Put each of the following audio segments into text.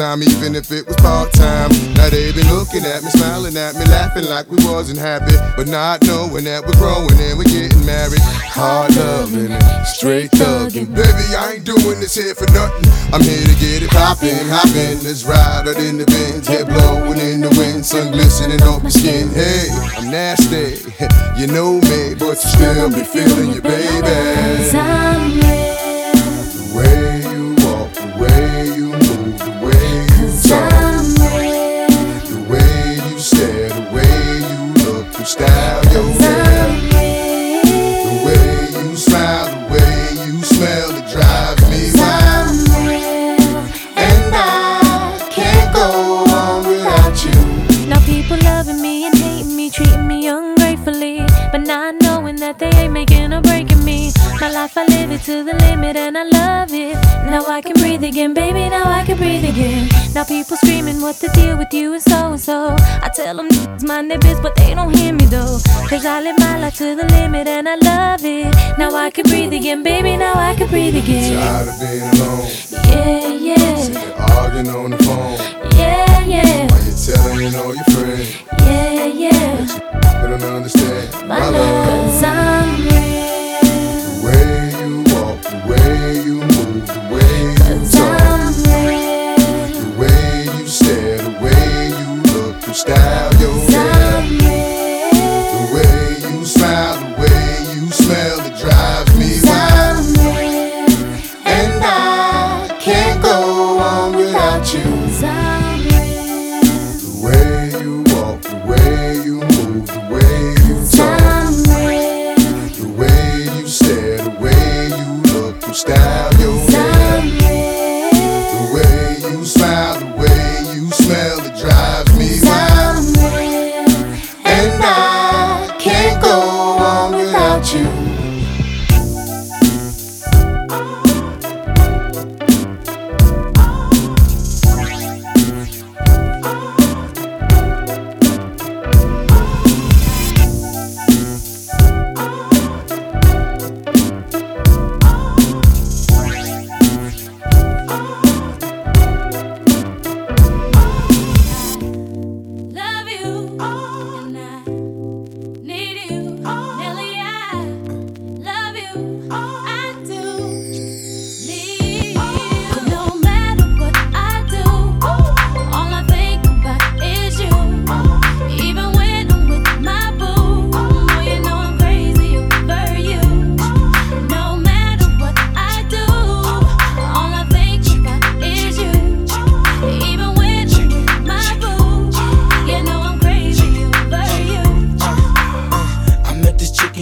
time, even if it was part time. Now they been looking at me, smiling at me, laughing like we wasn't happy, but not knowing that we're growing and we're getting married. Hard loving and straight thugging. Baby, I ain't doing this here for nothing. I'm here to get it poppin', hoppin'. Let's ride out in the Benz, head blowing in the wind, sun glistening off my skin. Hey, I'm nasty, you know me, but you still be feeling you, baby. People loving me and hating me, treating me ungratefully, but not knowing that they ain't making a breaking me. My life I live it to the limit and I love it. Now I can breathe again, baby. Now I can breathe again. Now people screaming what the deal with you and so and so. I tell them it's their biz, but they don't hear me though. Cause I live my life to the limit and I love it. Now I can breathe again, baby. Now I can breathe again. Tired of being alone, Yeah, yeah, arguing on the phone, yeah, yeah, while you're telling all your friends. yeah, yeah. They don't understand My love, cause I'm real. You walk, the way you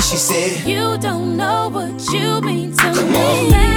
She said, You don't know what you mean to Come me. on.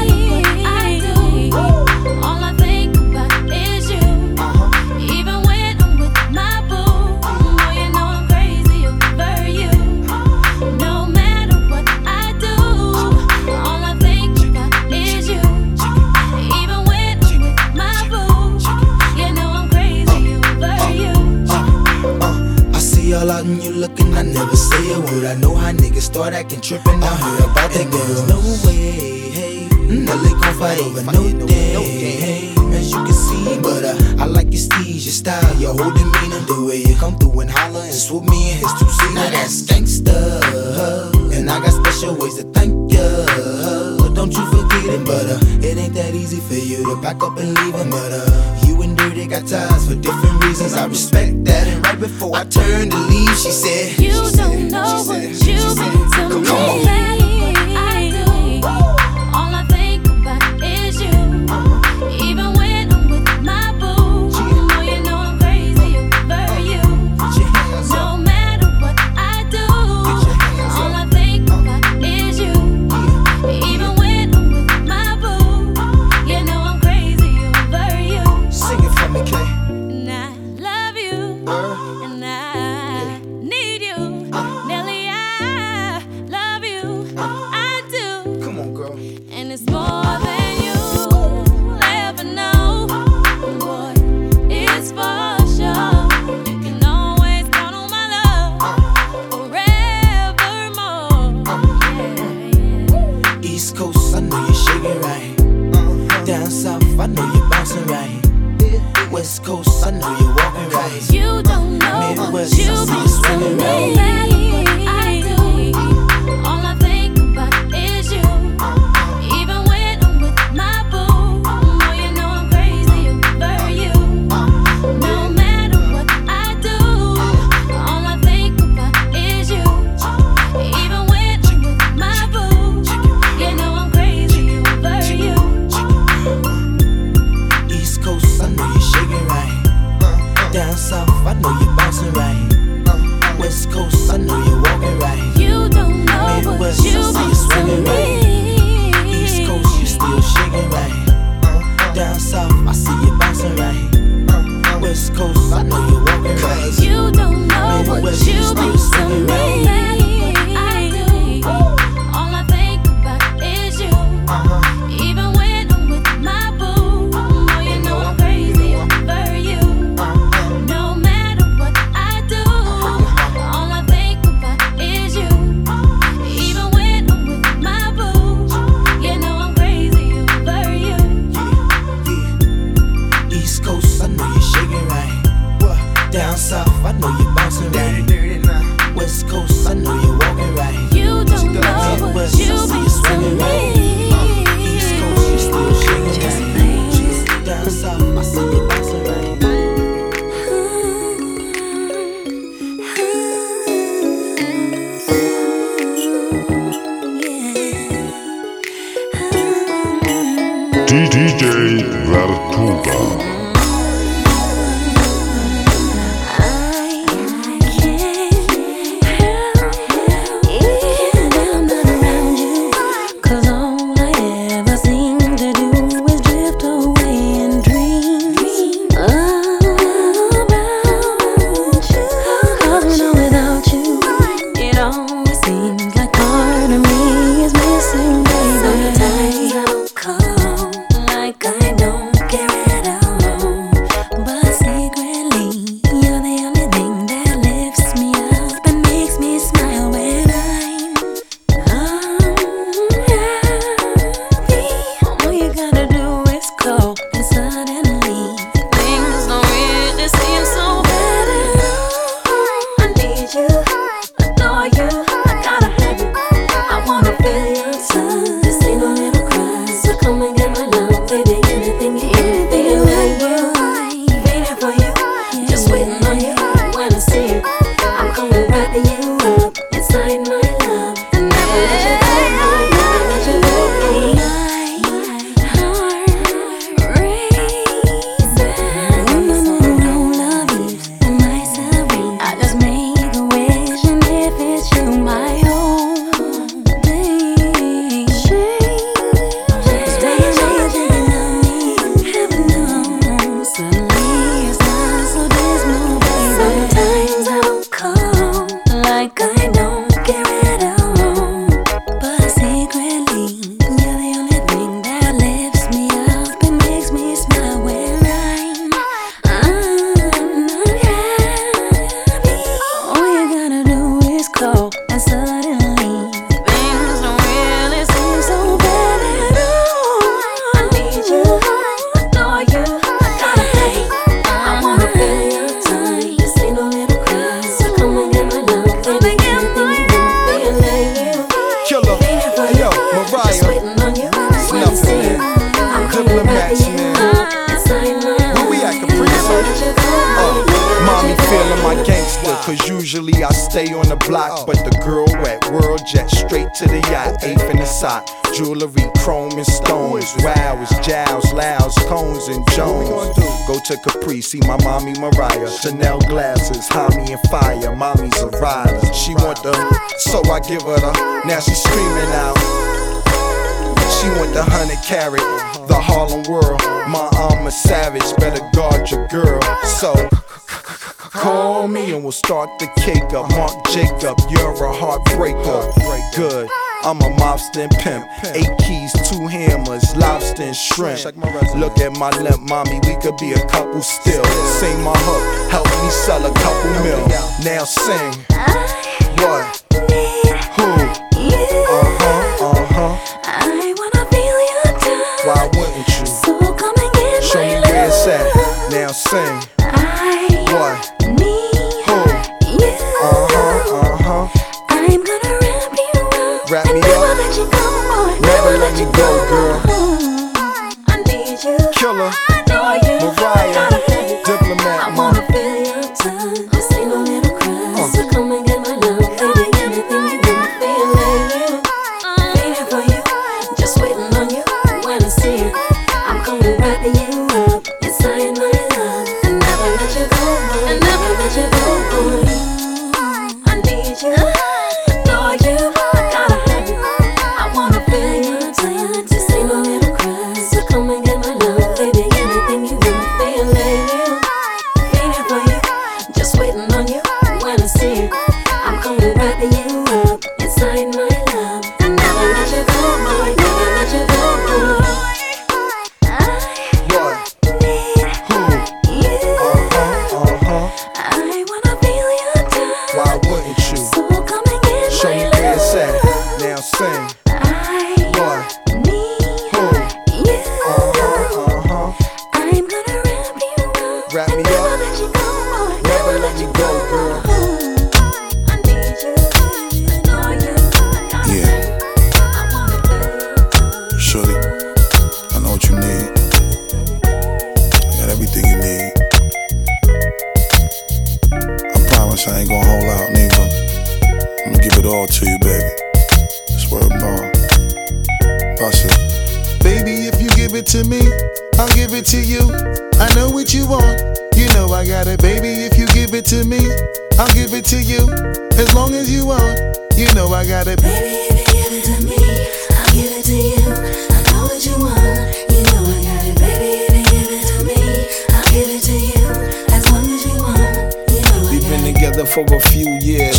thought trip and I heard about that girl. No way, hey. Mm, well, gon' fight over no day, no day. Hey as you can see. But uh, I like your steez, your style, your whole demeanor. The way you come through and holler and swoop me in his two seats. Now that's gangsta, and I got special ways to thank ya. Don't you forget it, but uh, it ain't that easy for you to back up and leave him. But uh, you and Dirty got ties for different reasons. I respect that. And right before I turned to leave, she said. West Coast, I know you're shaking right. Down south, I know you're bouncing right. West Coast, I know you're walking right. You don't know Midwest, what you been swinging right here. Call me and we'll start the cake up. Mark Jacob, you're a heartbreaker. Good. I'm a mobster and pimp. Eight keys, two hammers, lobster and shrimp. Look at my limp, mommy, we could be a couple still. Sing my hook, help me sell a couple mil. Now sing. What? Who? Uh huh, uh huh. I wanna feel your touch. Why wouldn't you? So come and get Show me where it's at. Now sing. You want, you know I got it. Baby, if you give it to me, I'll give it to you. I know what you want, you know I got it. Baby, if you give it to me, I'll give it to you. As long as you want, you know We've been together for a few years,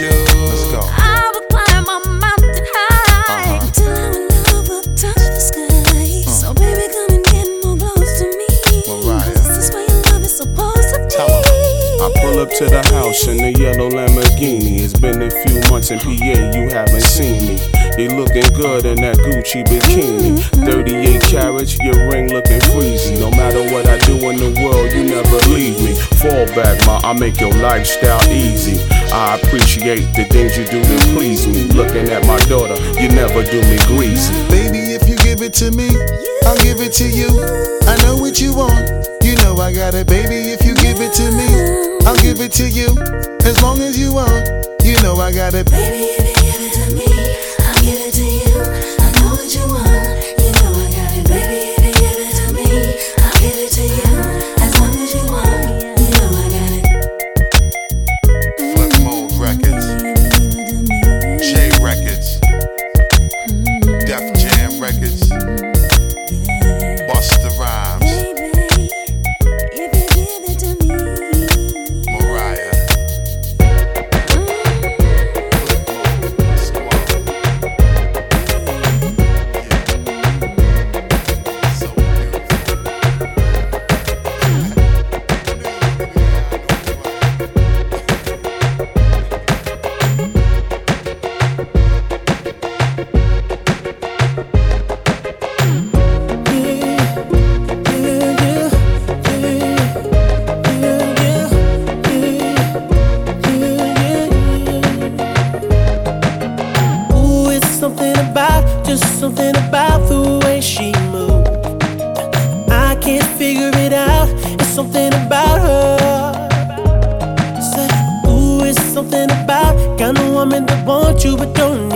With you. Let's go. I climb a mountain high. Uh-huh. Till our love will touch the sky. So baby, come and get more close to me. Mariah. This is where your love is supposed to be. I pull up to the house in the yellow Lamborghini. It's been a few months in PA, you haven't seen me. You looking good in that Gucci bikini. 38 carats, your ring looking freezy. No matter what I do in the world, you never leave me. Fall back, ma, I make your lifestyle easy. I appreciate the things you do to please me. Looking at my daughter, you never do me greasy. Baby, if you give it to me, I'll give it to you. I know what you want. You know I got it, baby. If you give it to me, I'll give it to you. As long as you want. You know I got it. Baby, want you but don't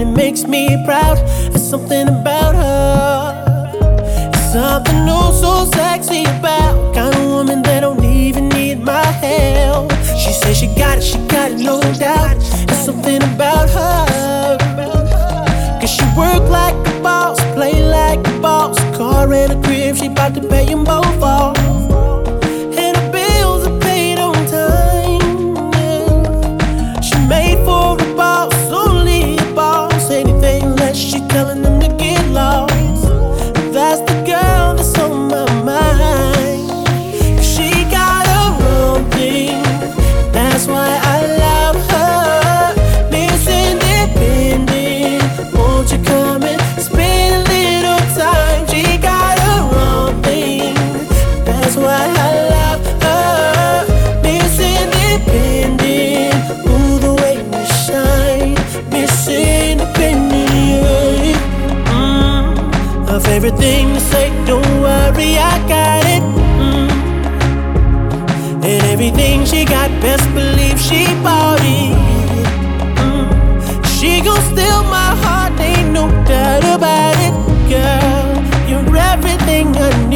and it makes me proud. There's something about her. It's something oh so sexy about kind of woman that don't even need my help. She says she got it, she got it, no doubt. There's something about her. Cause she work like a boss, play like a boss. Car and a crib, she bout to pay them both off. Mm. Her thing to say, don't worry, I got it. Mm. And everything she got, best believe she bought it. Mm. She gon' steal my heart, ain't no doubt about it, girl. You're everything I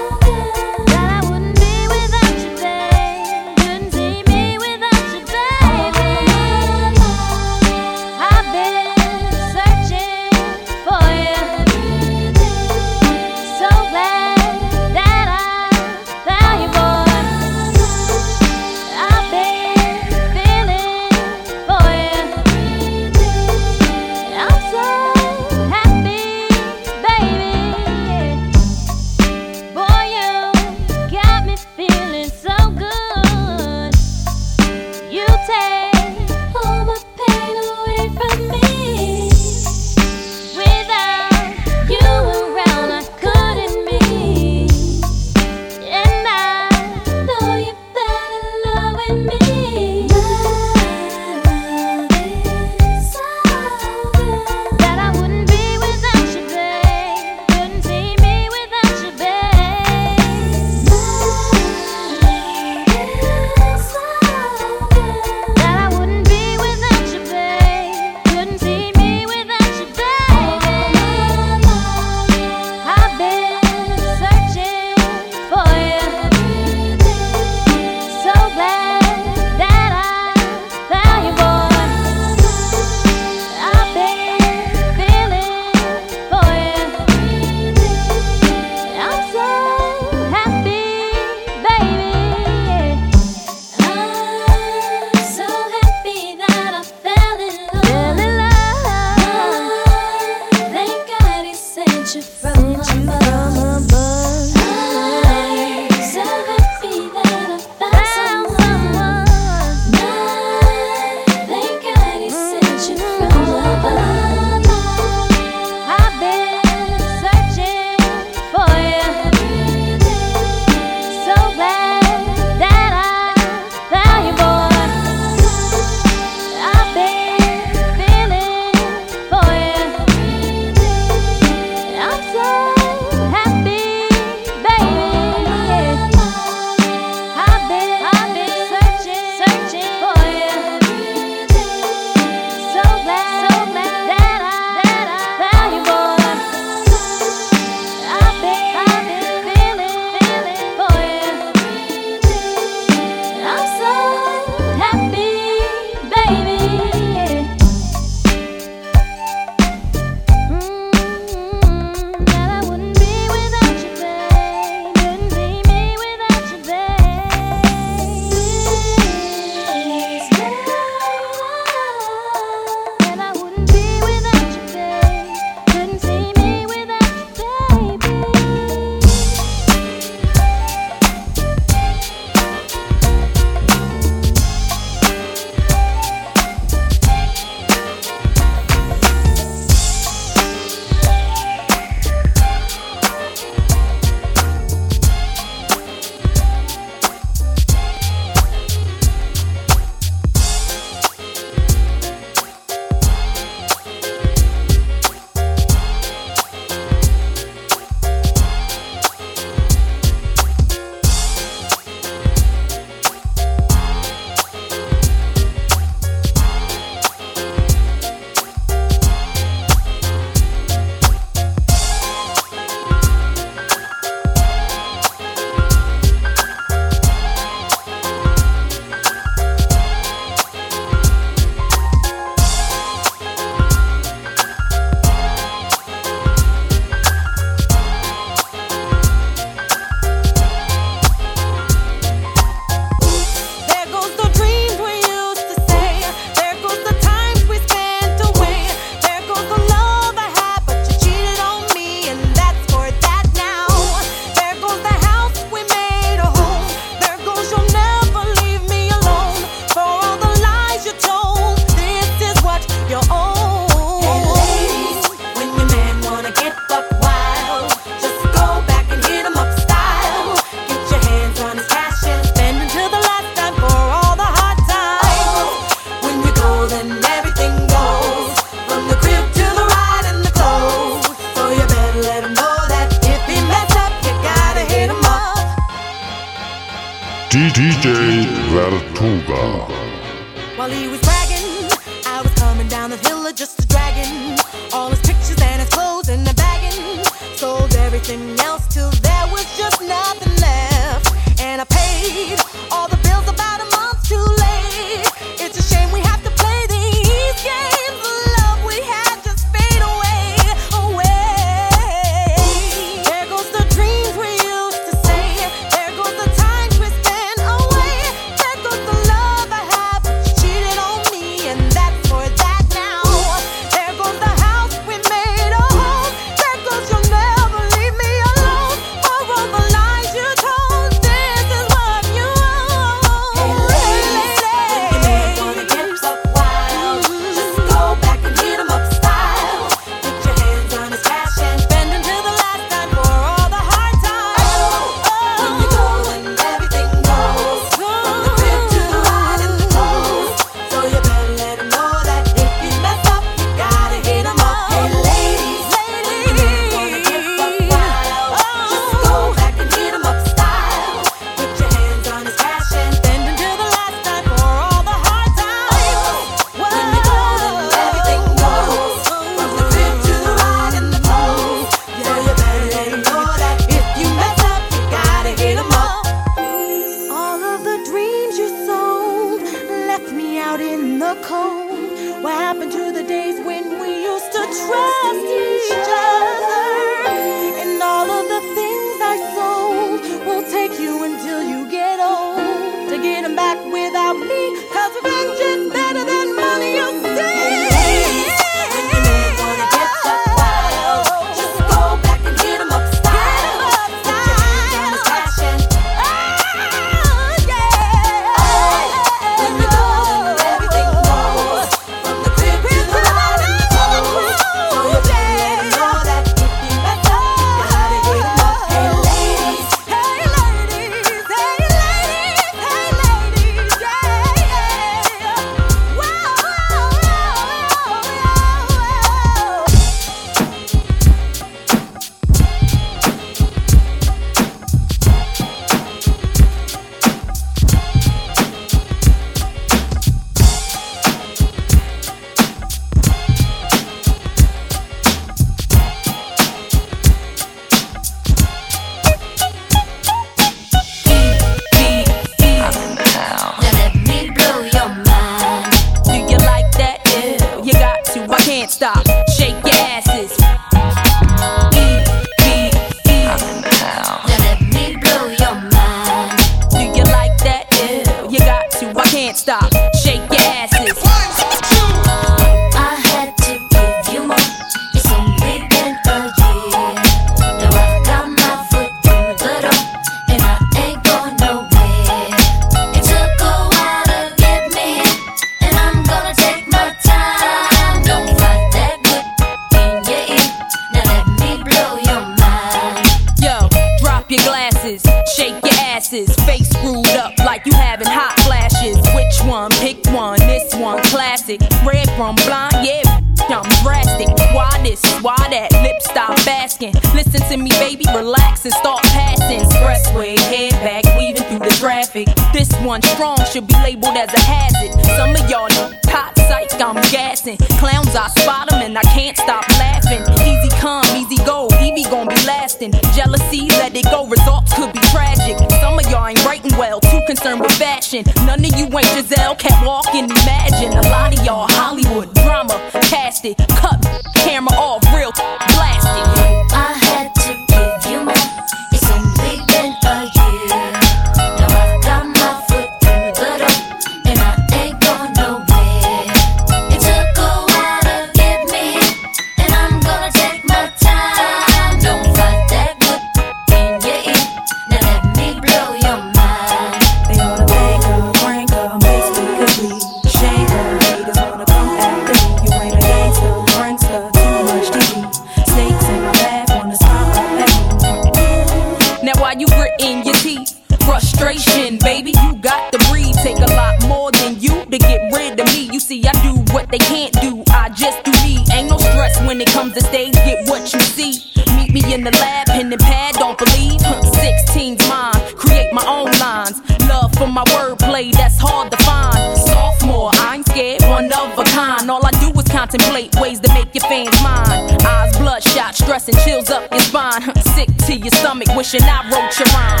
lab, pen and pad, don't believe. 16's mine, create my own lines. Love for my wordplay, that's hard to find. Sophomore, I ain't scared, one of a kind. All I do is contemplate ways to make your fans mine. Eyes bloodshot, stress and chills up your spine. Sick to your stomach, wishing I wrote your rhyme.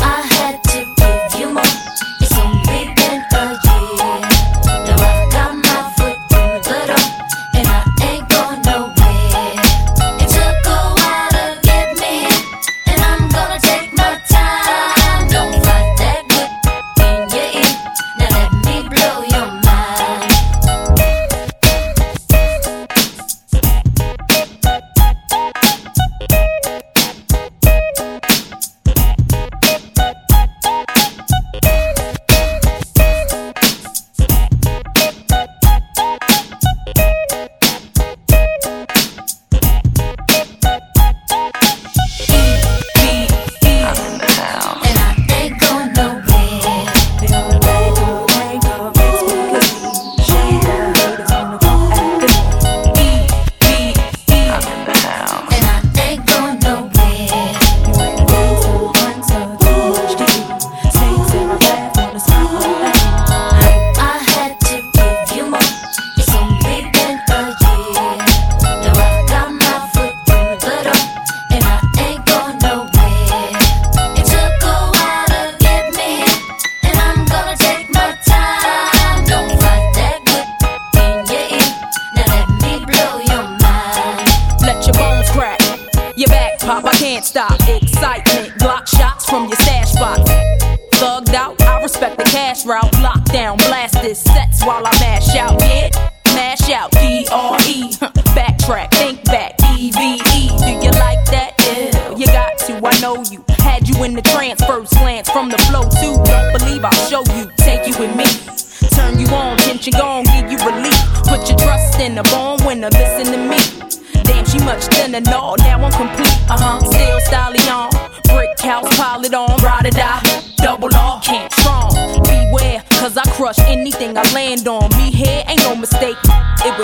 I had to. I land on. Me here ain't no mistake. It was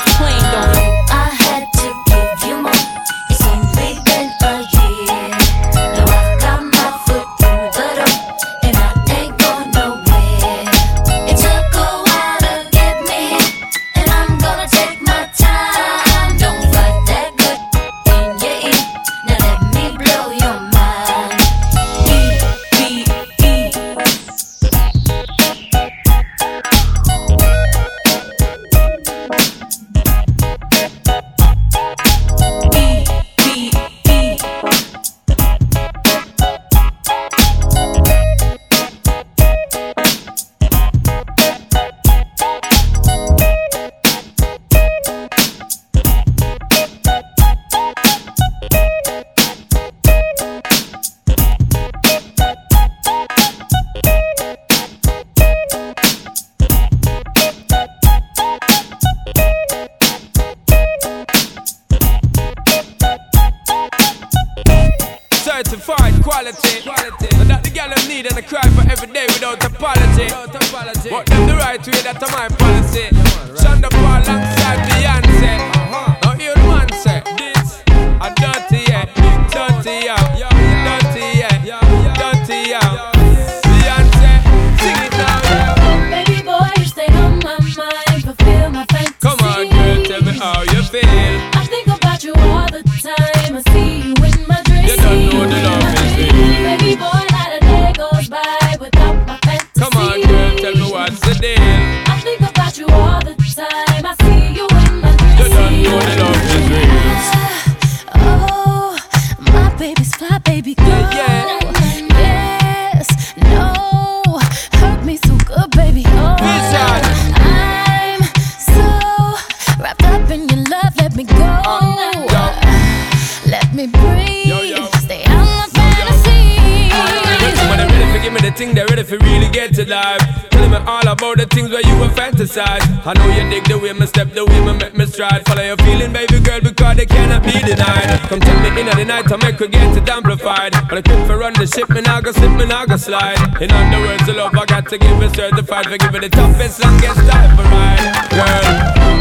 inside. I know you dig the way my step, the way my make me stride. Follow your feeling, baby girl, because they cannot be denied. Come take me in at the night, I make you get it amplified. But I quit for run the ship, and I go slip, and I go slide. In other words, the love I got to give is certified. For giving the toughest, longest time for mine. Girl.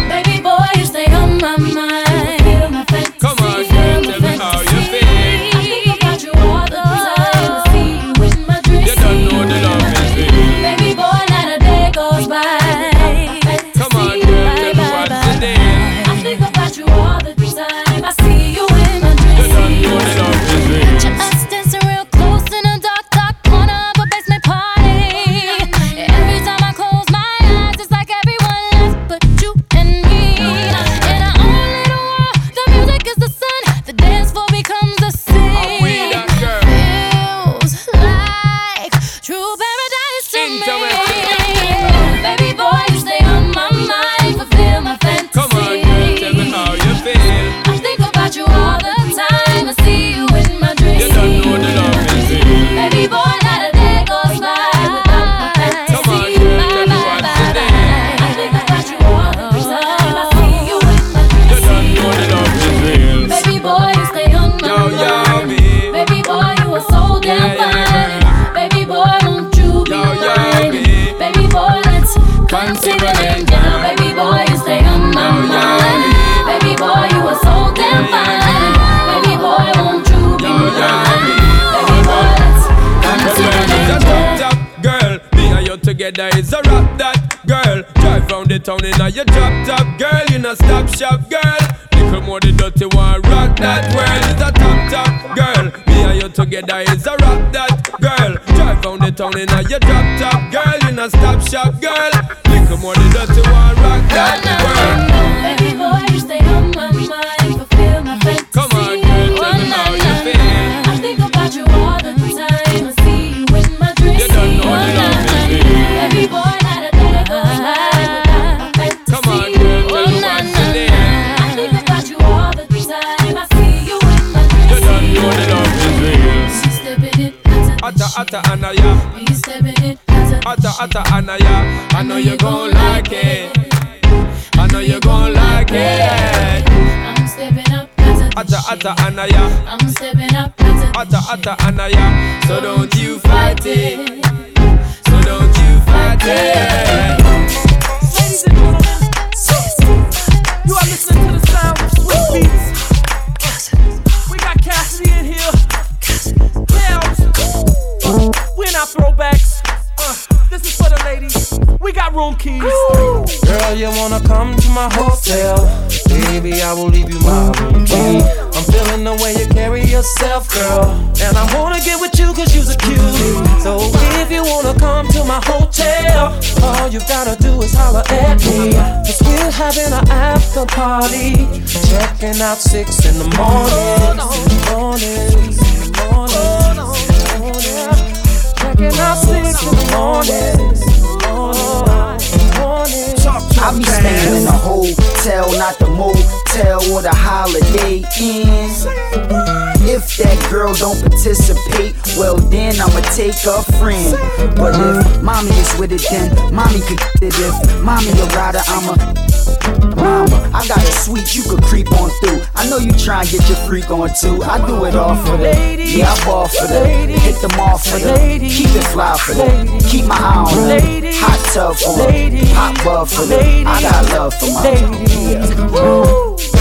Baby boy, you stay on my mind. Come on. The town in a your drop top, girl. You know stop shop, girl. Little more the dirty one, rock that world is a top top, girl. Me and you together is a rock that girl. Drive round the town in a your drop top, girl. You know stop shop, girl. Little more the dirty one, rock that world. Atta anaya, he's stepping it. atta atta anaya. I know you gon' like it. I know you gon' like it. I'm stepping up. Atta atta anaya, I'm stepping up. atta atta anaya. So don't you fight it. So don't you fight it. Not throwbacks. Uh, this is for the ladies. We got room keys. Girl, you wanna come to my hotel? Baby, I will leave you my room key. I'm feeling the way you carry yourself, girl. And I wanna get with you cause you're a cutie. So if you wanna come to my hotel, all you gotta do is holler at me. Cause we're having an after party. Checking out six in the. Morning. Morning. Out six in the morning. I be staying in a hotel, not the motel or the holiday inn. If that girl don't participate, well then I'ma take a friend. But if mommy is with it, then mommy could get it. If mommy a rider, I'm a Mama, I got a suite you could creep on through. I know you try and get your freak on too. I do it all for the Yeah, I ball for the Hit them off for the Keep it fly for the Keep my eye on the Hot tub for the Hot bub for the I got love for my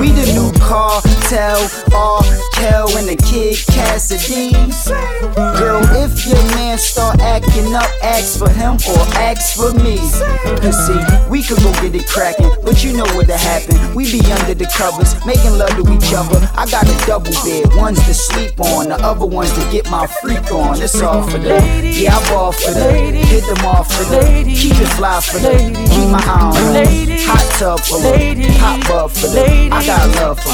We the new cartel, R. Kel and the kid Cassidy. Girl, if your man start acting up, ask for him or ask for me. Cause see, we could go get it cracking, but you know what to happen. We be under the covers, making love to each other. I got a double bed, one's to sleep on, the other one's to get my freak on. It's all for the yeah, I ball for the hit them off for the keep it fly for the keep my eye on the hot tub for the hot bub for the I got love for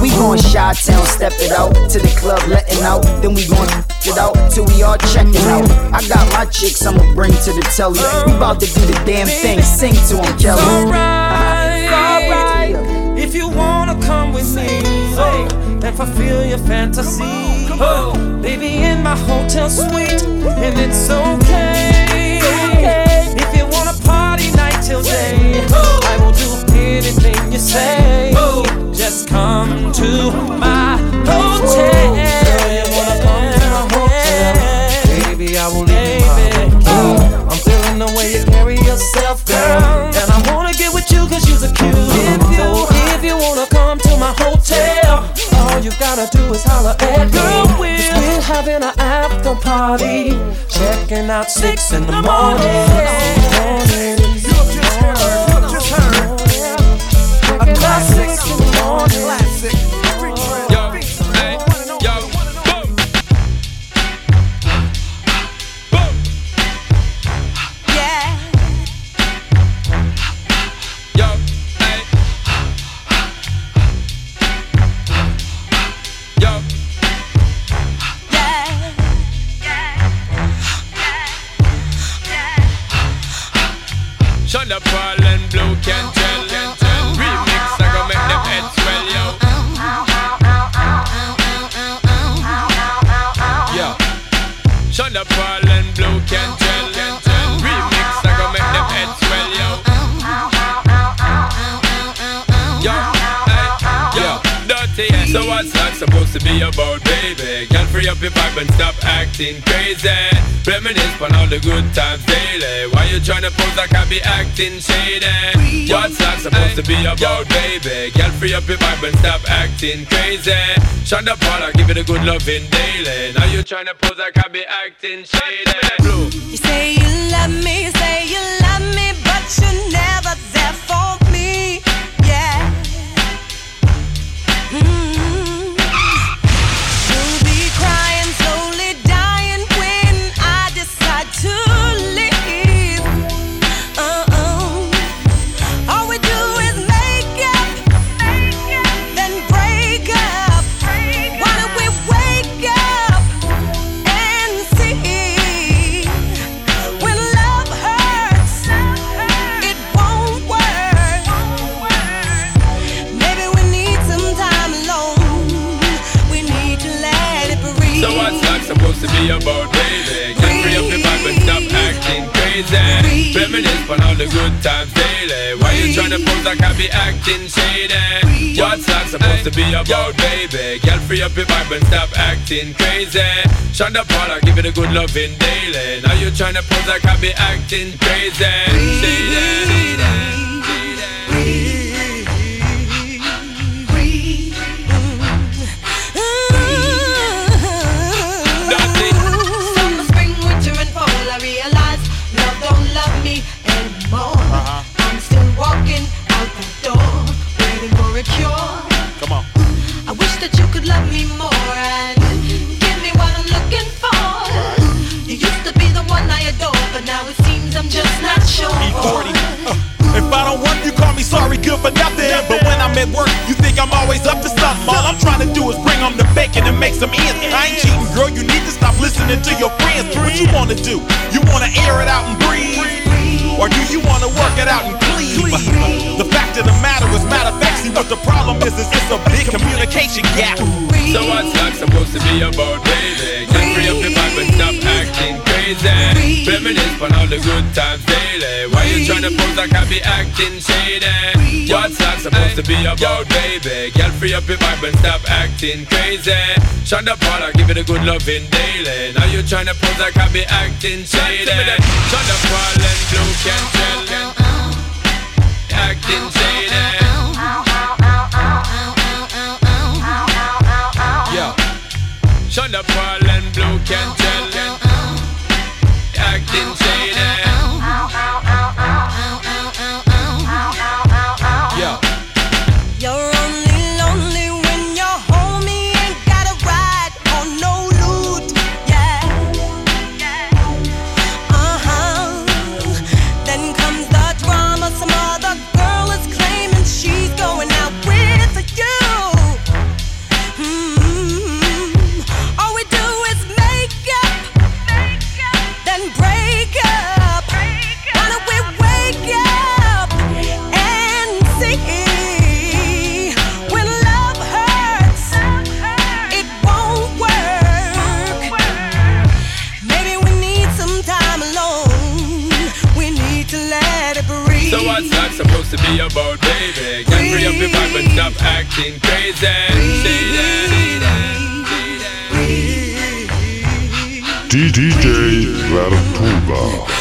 We gon' Chi Town, step it out to the club, letting out. Then we gon' it out till we all checking out. I got my chicks, I'ma bring to the telly. We bout to do the damn thing, sing to 'em, Kelly. alright if you wanna come with me oh. and fulfill your fantasy. Oh, baby, in my hotel suite, and it's okay. If you wanna party night till day, do anything you say. Just come to my hotel. Girl, you wanna come to my hotel? Baby, I will leave you my. I'm feeling the way you carry yourself, girl. And I wanna get with you cause you're a cute. So if you wanna come to my hotel, all you gotta do is holler at me. Cause we're having an after party. Checking out six in the morning. A classic in the morning. Yo, your vibe and stop acting crazy. Reminisce on all the good times daily. Why you tryna pose like I be acting shady? What's that supposed to be about, baby? Girl, free up your vibe and stop acting crazy. Sean da Paul, I give it a good loving daily. Now you tryna pose like I be acting shady. Blue. You say you love me, you say you love me, but you're never Reminisce on all the good times daily. Why you tryna pose like I be acting shady? What's that supposed to be about, baby? Get free up your vibe and stop acting crazy. Sean da Paul, I give it a good loving daily. Now you tryna pose like I be acting crazy. Summer, a cure. Come on. I wish that you could love me more and give me what I'm looking for. You used to be the one I adore, but now it seems I'm just not sure. E40. Uh, if I don't work, you call me sorry, good for nothing. But when I'm at work, you think I'm always up to something. All I'm trying to do is bring home the bacon and make some ends. I ain't cheating, girl. You need to stop listening to your friends. What you wanna do? You wanna air it out and breathe? Or do you wanna work it out and cleave? What the problem is, is it's a big communication gap. So what's that supposed to be about, baby? Get free up your vibe and stop acting crazy. Reminisce on all the good times daily. Why you tryna pose like I be acting shady? What's that supposed to be about, baby? Get free up your vibe and stop acting crazy. Sean da Paul, I give it a good loving daily. Now you tryna pose like I be acting shady. Sean da Paul and Blue can tell. Shady. Yeah. Sean da Paul and Blu can supposed to be about, baby? Get free up your vibe and stop acting crazy. DJ Vertuga. Dirty,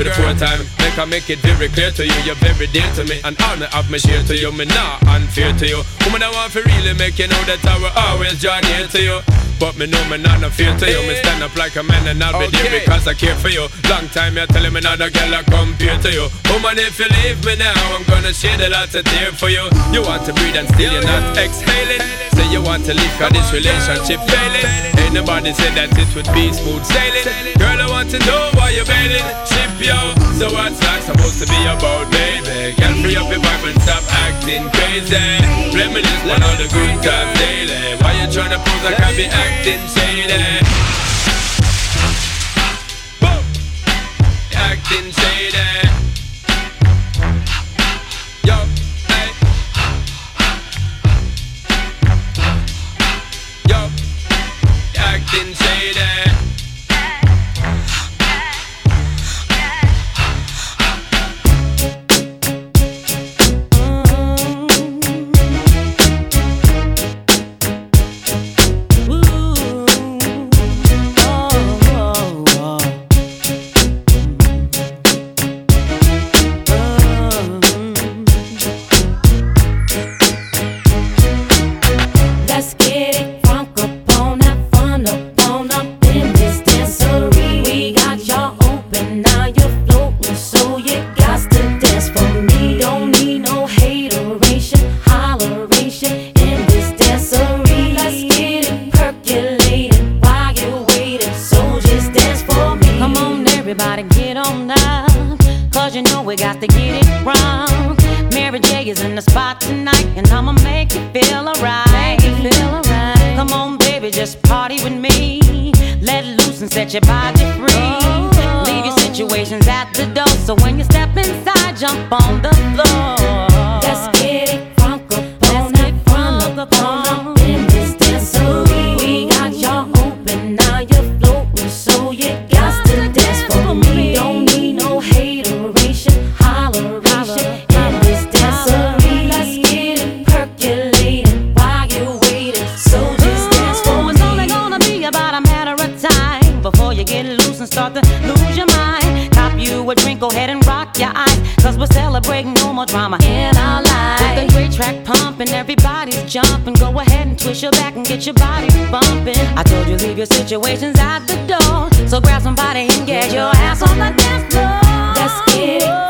to the fourth time. Make I make it very clear to you, you're very dear to me. And all me have me share to you, me not unfair to you. Woman, I want to really make you know that I will always draw near to you. But me know me not no fear to you. Me stand up like a man and I'll be there because I care for you. Long time you're telling me not a girl I compare to you. Woman, if you leave me now, I'm gonna shed a lot of tear for you. You want to breathe and still you're not exhaling. Say you want to leave cause this relationship failing. Ain't nobody said that it would be smooth sailing. Girl, I want to know why you're bailing. Ship yo. So what's that supposed to be about, baby? Girl, free up your vibe and stop acting crazy. Reminisce on all the good times daily. Why you tryna pose like I be acting shady? Acting shady. Acting jumping. Go ahead and twist your back and get your body bumping. I told you, leave your situations out the door. So grab somebody and get your ass on the dance floor. Let's get it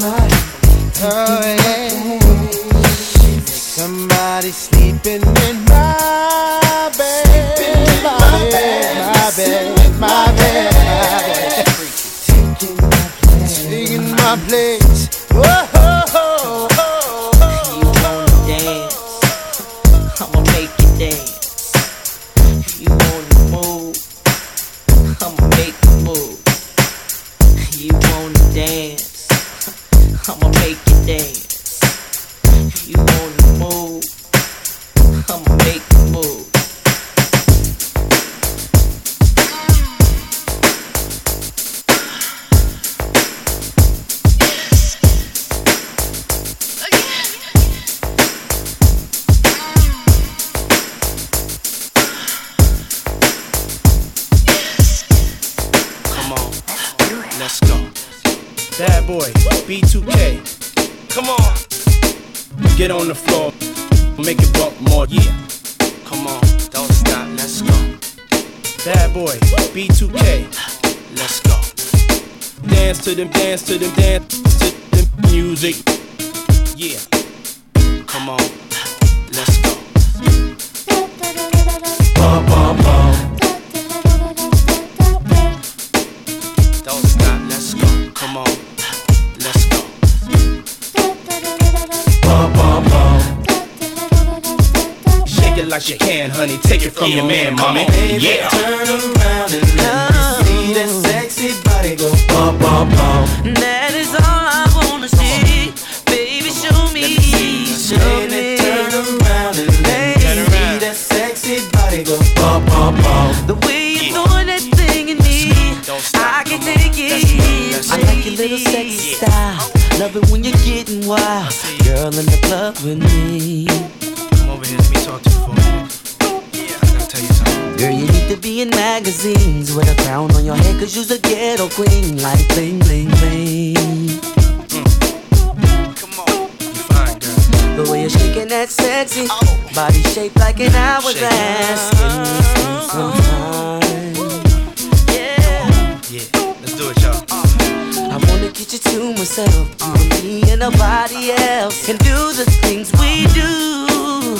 My, oh, that sexy body shaped like an hourglass. Give me some time. Yeah, let's do it, y'all. I wanna get you to myself, you me and nobody else, and do the things we do.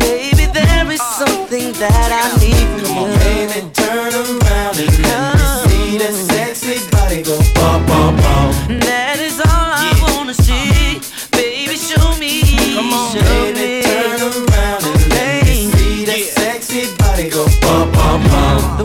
Baby, there is something that I need from Come you. on, baby, turn around and let me uh-huh. see that sexy body go bum, bum, bum. The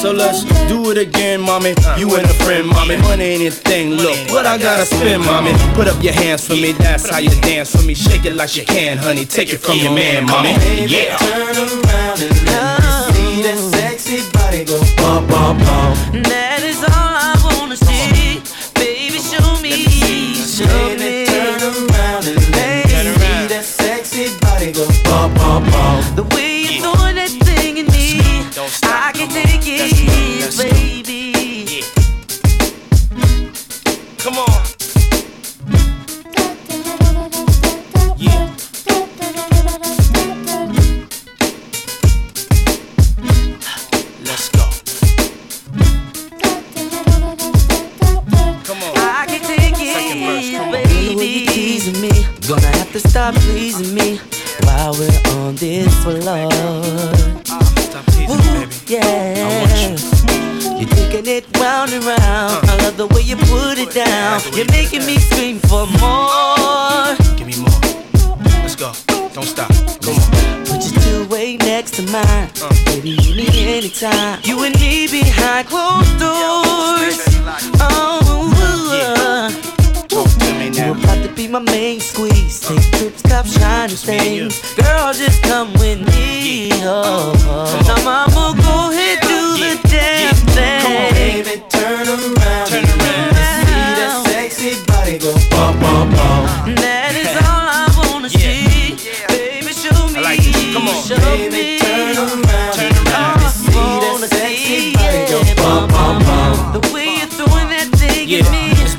So let's do it again, mommy. You and a friend, mommy. Money ain't a thing. Look, what I gotta spend, mommy. Put up your hands for me. That's how you dance for me. Shake it like you can, honey. Take it from your man, mommy. Yeah. Turn around and let me see that sexy body go bum, bum, bum. This for love. baby. Yeah. You're taking it round and round. Uh. I love the way you put it down. You're making me scream for more. Give me more. Let's go. Don't stop. Come on. Put your two way next to mine. Uh. Baby, you need anytime. You and me behind closed doors. Oh, uh. You're about to be my main squeeze. Take trips, cop shiny things. Girl, just come with me. Oh, oh. Now, mama, go ahead, do the damn thing. Come on, baby, turn around. Turn around. See that sexy body go bum bum bum. That is all I wanna see. Baby, show me. Come on. Show me.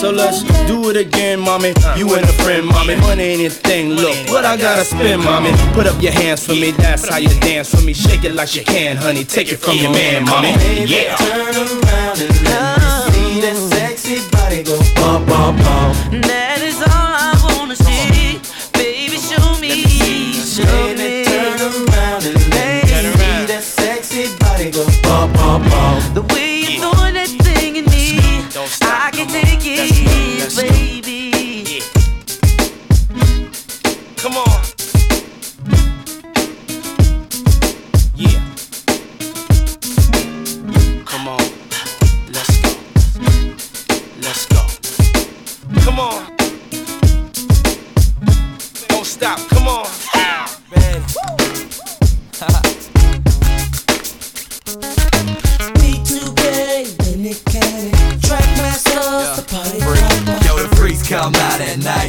So let's do it again, mommy. You and a friend, mommy. Money ain't a thing. Look, what I gotta spend, mommy. Put up your hands for me. That's how you dance for me. Shake it like you can, honey. Take it from your man, mommy. Yeah. Turn around and let me see that sexy body go bum bum bum.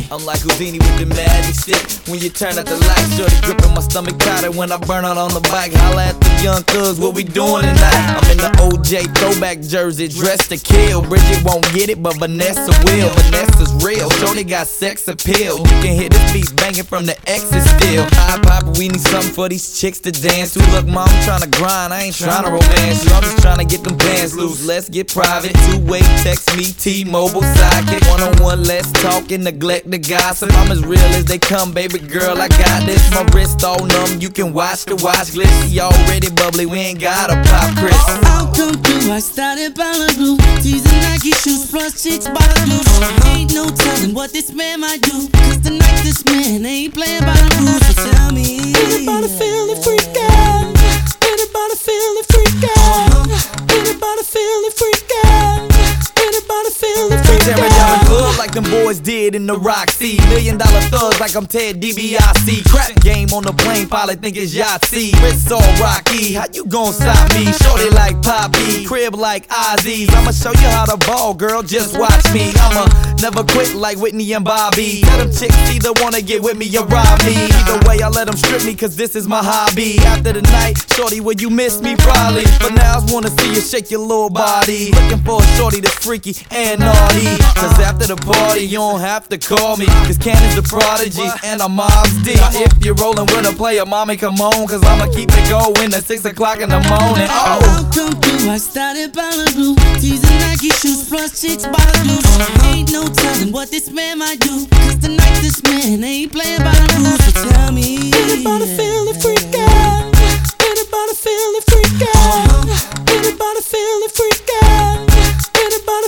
I'm like Houdini with the magic stick. When you turn out the lights, shorty gripping my stomach tighter. When I burn out on the bike, holla at the young thugs, what we doing tonight? I'm in the OJ throwback jersey, dressed to kill. Bridget won't get it, but Vanessa will. Vanessa's real. Shorty got sex appeal. You can hear this beat banging from the exit still. High pop, we need something for these chicks to dance to. Look, mom, I'm trying to grind. I ain't trying to romance you. I'm just trying to get them bands loose. Let's get private. Two way, text me, T-Mobile sidekick. One on one, let's talk and neglect the gossip. I'm as real as they come, baby girl. I got this. My wrist all numb. You can watch the watch glitch. She already bubbly. We ain't got a pop, Chris. I'll come through, I started by the blue. Teasing Nike shoes plus chicks by the blue. Ain't no telling what this man might do. Cause tonight this man ain't playing by the rules. So tell me. Anybody feeling freaking? Anybody feeling freaking? Uh-huh. Anybody feeling freaking? Anybody feeling We tearing down the club like them boys did in the Roxy. Million dollar thugs like I'm Ted DiBiase. Crap game on the plane, pilot think it's Yahtzee. Wrist all rocky, how you gon' stop me? Shorty like Poppy, crib like Ozzy's. I'ma show you how to ball, girl, just watch me. I'ma never quit like Whitney and Bobby. Tell them chicks either wanna get with me or rob me. Either way, I let them strip me, cause this is my hobby. After the night, shorty, will you miss me? Probably. But now I wanna see you shake your little body. Looking for a shorty that's freaky and naughty. Cause after the party, you don't have to call me. Cause Cannon's the prodigy and I'm Mobb Deep. Now if you're rolling with a player, mommy, come on. Cause I'ma keep it going at 6 o'clock in the morning. Oh. I'll come through, I started by the blue. Teasing Nike shoes plus chicks by the blue. Ain't no telling what this man might do. Cause tonight this man ain't playing by the rules. So tell me. Anybody feeling freaking? Anybody feeling freaking? Uh-huh. Anybody feeling freaking? Anybody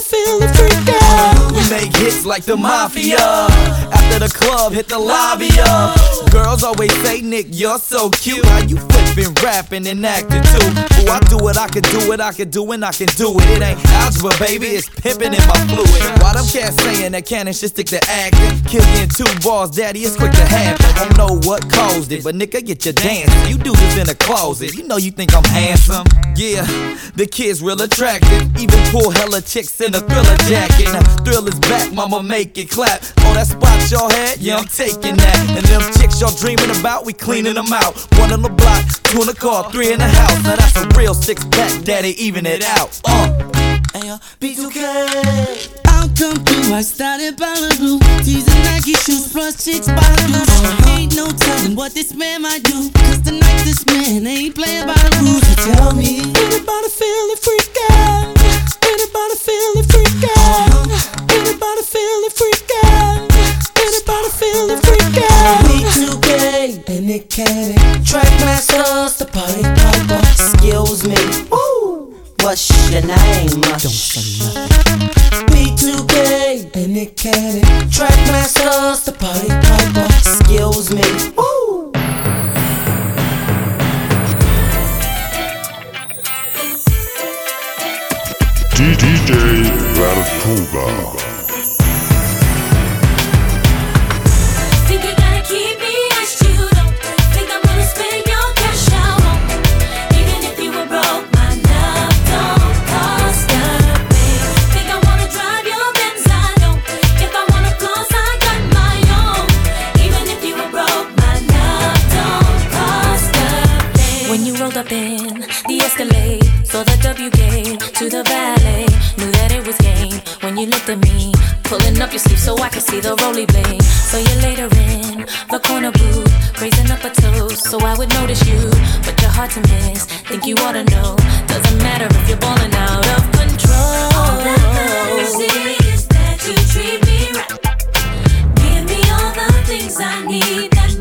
freaking? We make hits like the mafia. After the club, hit the lobby up. Girls always say, Nick, you're so cute. How you flipping, rapping, and acting too? Ooh, I do it, I can do it, I can do it, I can do it. It ain't algebra, baby, it's pimping in my fluid. Why them cats saying that cannon should stick to acting? Kill you in two bars, daddy, it's quick to happen. Don't know what caused it, but nigga, get your dancing. You do this in the closet, you know you think I'm handsome. Yeah, the kid's real attractive. Even pull hella chicks in a thriller jacket. Now, thrill is back, mama, make it clap. Oh, that spot y'all had, yeah, I'm taking that. And them chicks y'all dreaming about, we cleaning them out. One on the block, two in the car, three in the house. Now that's a real six pack, daddy, even it out. Uh. B2K. I'll come through. I started by the blue. Teasing Nike shoes plus chicks by the blues. Ain't no telling what this man might do. Cause tonight this man ain't playing by the rules. So tell me. Anybody feel the freak out? Anybody feel the freak out? Anybody feel the freak out? Anybody feel the freak out? B2K and Nick Cannon. Track masters, the party piper. Excuse me. What's your name? Don't say nothing. B2K and Nick Cannon. Track masters, the party piper. Excuse me. Woo! DJ Vertuga. The valet, knew that it was game. When you looked at me, pulling up your sleeve so I could see the roly blade. So you later in the corner booth, raising up a toast so I would notice you. But you're hard to miss, think you ought to know. Doesn't matter if you're balling out of control. All that matters is that you treat me right. Give me all the things I need that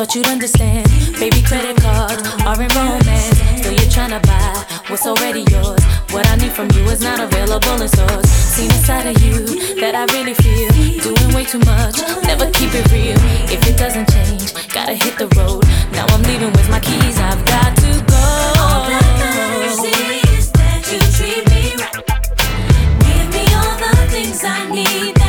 Thought you'd understand. Baby, credit cards are in romance. so you're trying to buy what's already yours. What I need from you is not available in stores. Seen inside of you that I really feel. Doing way too much, never keep it real. If it doesn't change, gotta hit the road. Now I'm leaving with my keys, I've got to go. All that matters is that you treat me right. Give me all the things I need.